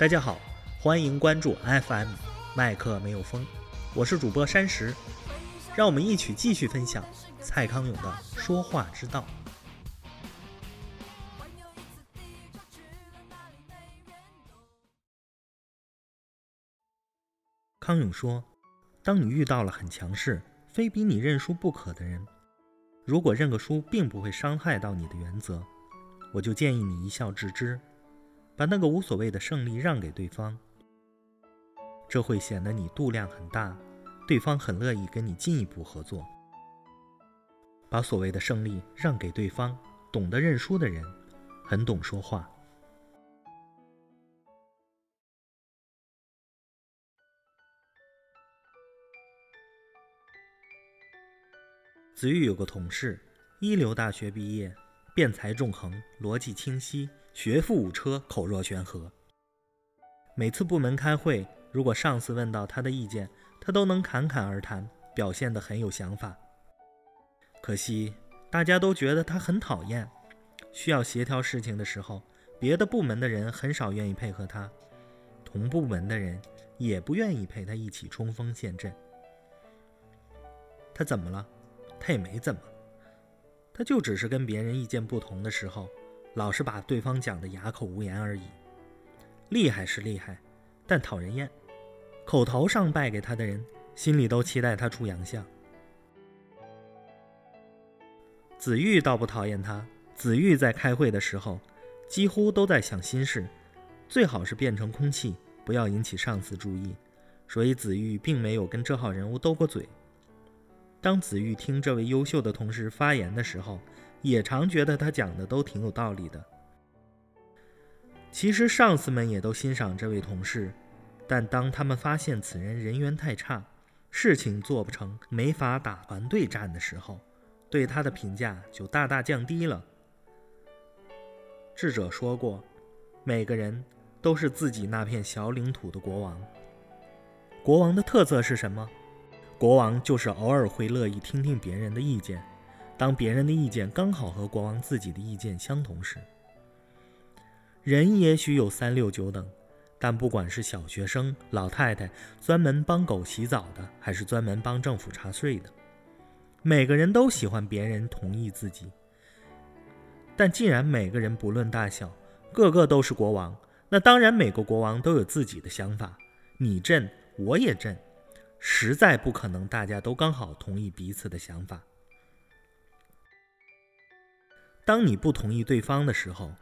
大家好，欢迎关注 FM 麦克没有风，我是主播山石，让我们一起继续分享蔡康永的说话之道。康永说：“当你遇到了很强势、非逼你认输不可的人，如果认个输并不会伤害到你的原则，我就建议你一笑置之。”把那个无所谓的胜利让给对方，这会显得你度量很大，对方很乐意跟你进一步合作。把所谓的胜利让给对方，懂得认输的人，很懂说话。子玉有个同事，一流大学毕业，辩才纵横，逻辑清晰。学富五车，口若悬河。每次部门开会，如果上司问到他的意见，他都能侃侃而谈，表现得很有想法。可惜大家都觉得他很讨厌。需要协调事情的时候，别的部门的人很少愿意配合他，同部门的人也不愿意陪他一起冲锋陷阵。他怎么了？他也没怎么，他就只是跟别人意见不同的时候。老是把对方讲的哑口无言而已，厉害是厉害，但讨人厌。口头上败给他的人，心里都期待他出洋相。子玉倒不讨厌他，子玉在开会的时候，几乎都在想心事，最好是变成空气，不要引起上司注意。所以子玉并没有跟这号人物斗过嘴。当子玉听这位优秀的同事发言的时候，也常觉得他讲的都挺有道理的。其实上司们也都欣赏这位同事，但当他们发现此人人缘太差，事情做不成，没法打团队战的时候，对他的评价就大大降低了。智者说过，每个人都是自己那片小领土的国王。国王的特色是什么？国王就是偶尔会乐意听听别人的意见。当别人的意见刚好和国王自己的意见相同时，人也许有三六九等，但不管是小学生、老太太，专门帮狗洗澡的，还是专门帮政府查税的，每个人都喜欢别人同意自己。但既然每个人不论大小，个个都是国王，那当然每个国王都有自己的想法。你朕，我也朕，实在不可能大家都刚好同意彼此的想法。当你不同意对方的时候，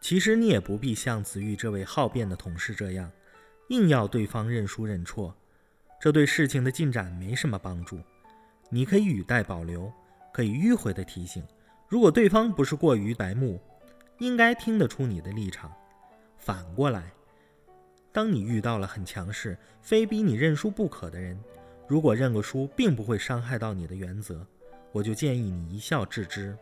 其实你也不必像子玉这位好辩的同事这样，硬要对方认输认错，这对事情的进展没什么帮助。你可以语带保留，可以迂回的提醒，如果对方不是过于白目，应该听得出你的立场。反过来，当你遇到了很强势、非逼你认输不可的人，如果认个输并不会伤害到你的原则，我就建议你一笑置之。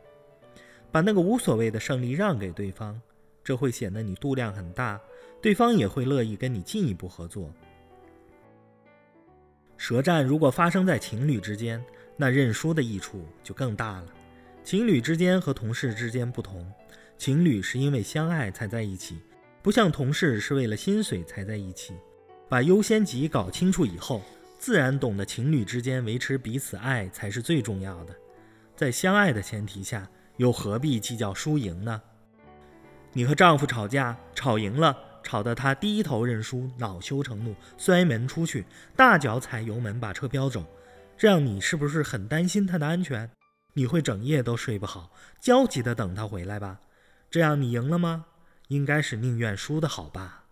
把那个无所谓的胜利让给对方，这会显得你度量很大，对方也会乐意跟你进一步合作。舌战如果发生在情侣之间，那认输的益处就更大了。情侣之间和同事之间不同，情侣是因为相爱才在一起，不像同事是为了薪水才在一起。把优先级搞清楚以后，自然懂得情侣之间维持彼此爱才是最重要的。在相爱的前提下。又何必计较输赢呢？你和丈夫吵架，吵赢了，吵得他低头认输，恼羞成怒，摔门出去，大脚踩油门把车飙走，这样你是不是很担心他的安全？你会整夜都睡不好，焦急地等他回来吧？这样你赢了吗？应该是宁愿输的好吧。